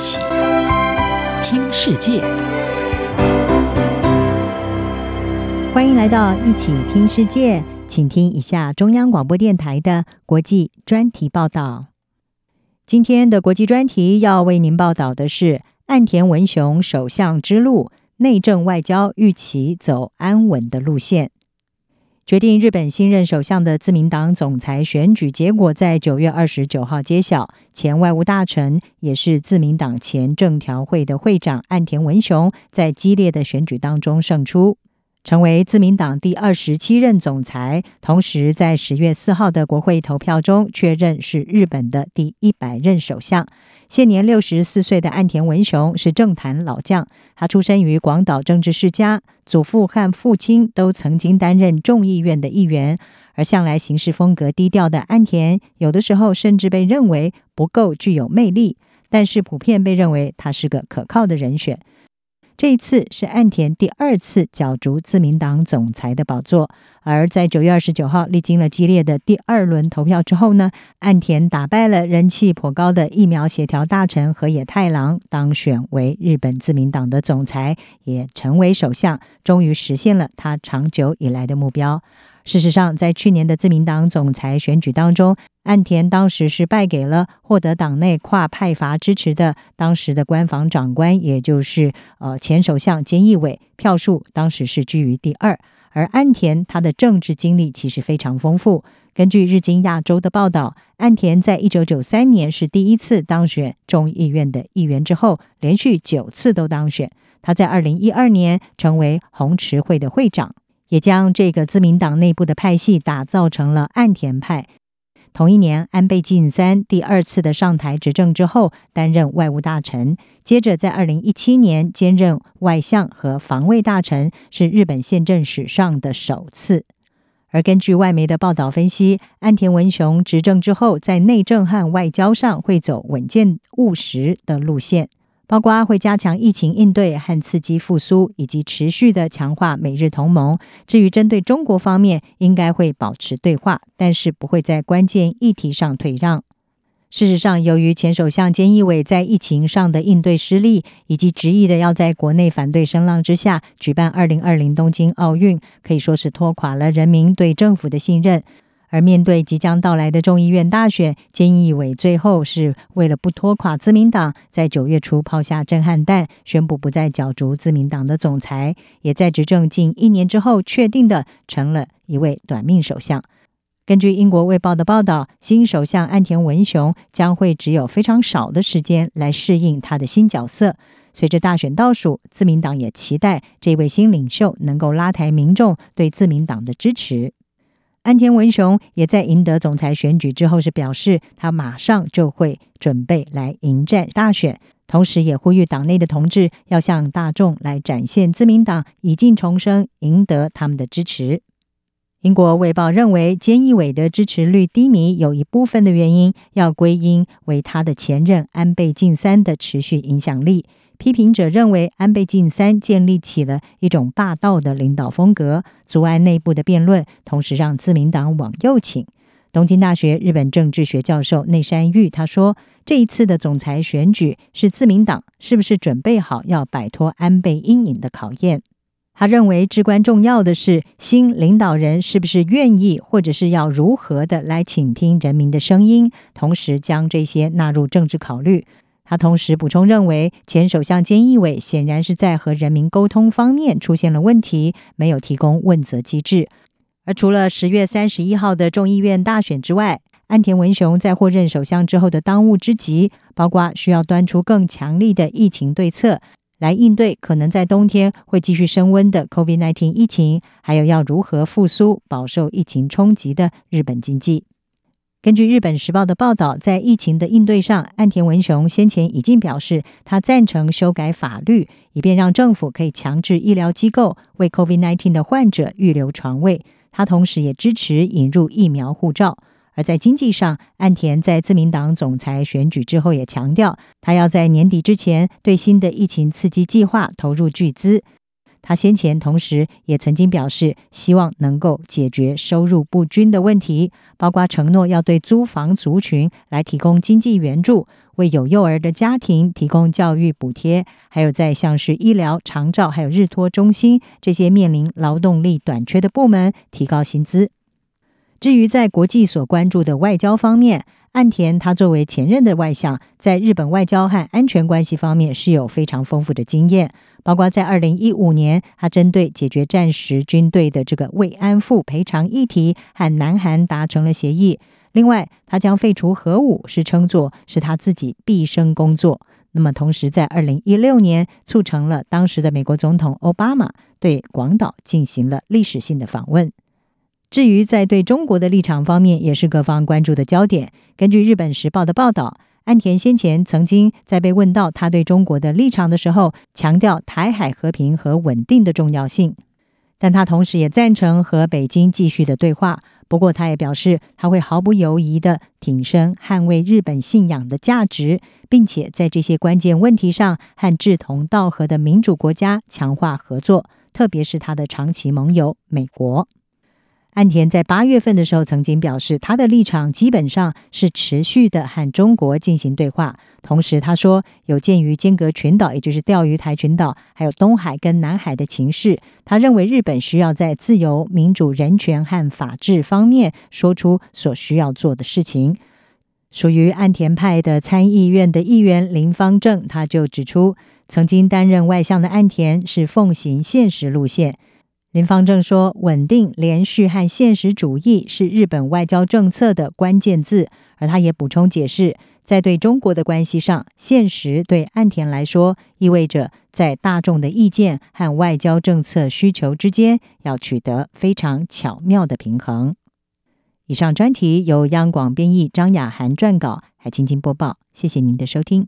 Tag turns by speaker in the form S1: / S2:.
S1: 起听世界，
S2: 欢迎来到一起听世界，请听一下中央广播电台的国际专题报道。今天的国际专题要为您报道的是岸田文雄首相之路，内政外交预期走安稳的路线。决定日本新任首相的自民党总裁选举结果在九月二十九号揭晓，前外务大臣也是自民党前政调会的会长岸田文雄在激烈的选举当中胜出，成为自民党第二十七任总裁，同时在十月四号的国会投票中确认是日本的第一百任首相。现年六十四岁的岸田文雄是政坛老将，他出生于广岛政治世家，祖父和父亲都曾经担任众议院的议员。而向来行事风格低调的岸田，有的时候甚至被认为不够具有魅力，但是普遍被认为他是个可靠的人选。这一次是岸田第二次角逐自民党总裁的宝座，而在九月二十九号历经了激烈的第二轮投票之后呢，岸田打败了人气颇高的疫苗协调大臣河野太郎，当选为日本自民党的总裁，也成为首相，终于实现了他长久以来的目标。事实上，在去年的自民党总裁选举当中，岸田当时是败给了获得党内跨派阀支持的当时的官房长官，也就是呃前首相菅义伟，票数当时是居于第二。而岸田他的政治经历其实非常丰富。根据日经亚洲的报道，岸田在一九九三年是第一次当选众议院的议员之后，连续九次都当选。他在二零一二年成为红池会的会长。也将这个自民党内部的派系打造成了岸田派。同一年，安倍晋三第二次的上台执政之后，担任外务大臣，接着在二零一七年兼任外相和防卫大臣，是日本宪政史上的首次。而根据外媒的报道分析，岸田文雄执政之后，在内政和外交上会走稳健务实的路线。包括会加强疫情应对和刺激复苏，以及持续的强化美日同盟。至于针对中国方面，应该会保持对话，但是不会在关键议题上退让。事实上，由于前首相菅义伟在疫情上的应对失利，以及执意的要在国内反对声浪之下举办二零二零东京奥运，可以说是拖垮了人民对政府的信任。而面对即将到来的众议院大选，菅义伟最后是为了不拖垮自民党，在九月初抛下震撼弹，宣布不再角逐自民党的总裁，也在执政近一年之后，确定的成了一位短命首相。根据英国《卫报》的报道，新首相岸田文雄将会只有非常少的时间来适应他的新角色。随着大选倒数，自民党也期待这位新领袖能够拉抬民众对自民党的支持。安田文雄也在赢得总裁选举之后，是表示他马上就会准备来迎战大选，同时也呼吁党内的同志要向大众来展现自民党已经重生，赢得他们的支持。英国《卫报》认为，菅义伟的支持率低迷，有一部分的原因要归因为他的前任安倍晋三的持续影响力。批评者认为，安倍晋三建立起了一种霸道的领导风格，阻碍内部的辩论，同时让自民党往右倾。东京大学日本政治学教授内山裕他说：“这一次的总裁选举是自民党是不是准备好要摆脱安倍阴影的考验。”他认为至关重要的是，新领导人是不是愿意，或者是要如何的来倾听人民的声音，同时将这些纳入政治考虑。他同时补充认为，前首相菅义伟显然是在和人民沟通方面出现了问题，没有提供问责机制。而除了十月三十一号的众议院大选之外，岸田文雄在获任首相之后的当务之急，包括需要端出更强力的疫情对策，来应对可能在冬天会继续升温的 COVID-19 疫情，还有要如何复苏饱受疫情冲击的日本经济。根据日本时报的报道，在疫情的应对上，岸田文雄先前已经表示，他赞成修改法律，以便让政府可以强制医疗机构为 COVID-19 的患者预留床位。他同时也支持引入疫苗护照。而在经济上，岸田在自民党总裁选举之后也强调，他要在年底之前对新的疫情刺激计划投入巨资。他先前同时也曾经表示，希望能够解决收入不均的问题，包括承诺要对租房族群来提供经济援助，为有幼儿的家庭提供教育补贴，还有在像是医疗、长照还有日托中心这些面临劳动力短缺的部门提高薪资。至于在国际所关注的外交方面，岸田他作为前任的外相，在日本外交和安全关系方面是有非常丰富的经验。包括在二零一五年，他针对解决战时军队的这个慰安妇赔偿议题，和南韩达成了协议。另外，他将废除核武，是称作是他自己毕生工作。那么，同时在二零一六年，促成了当时的美国总统奥巴马对广岛进行了历史性的访问。至于在对中国的立场方面，也是各方关注的焦点。根据日本时报的报道，岸田先前曾经在被问到他对中国的立场的时候，强调台海和平和稳定的重要性，但他同时也赞成和北京继续的对话。不过，他也表示他会毫不犹豫地挺身捍卫日本信仰的价值，并且在这些关键问题上和志同道合的民主国家强化合作，特别是他的长期盟友美国。岸田在八月份的时候曾经表示，他的立场基本上是持续的和中国进行对话。同时，他说有鉴于尖阁群岛，也就是钓鱼台群岛，还有东海跟南海的情势，他认为日本需要在自由、民主、人权和法治方面说出所需要做的事情。属于岸田派的参议院的议员林方正，他就指出，曾经担任外相的岸田是奉行现实路线。林芳正说：“稳定、连续和现实主义是日本外交政策的关键字。”而他也补充解释，在对中国的关系上，现实对岸田来说意味着在大众的意见和外交政策需求之间要取得非常巧妙的平衡。以上专题由央广编译张雅涵撰稿，海青青播报。谢谢您的收听。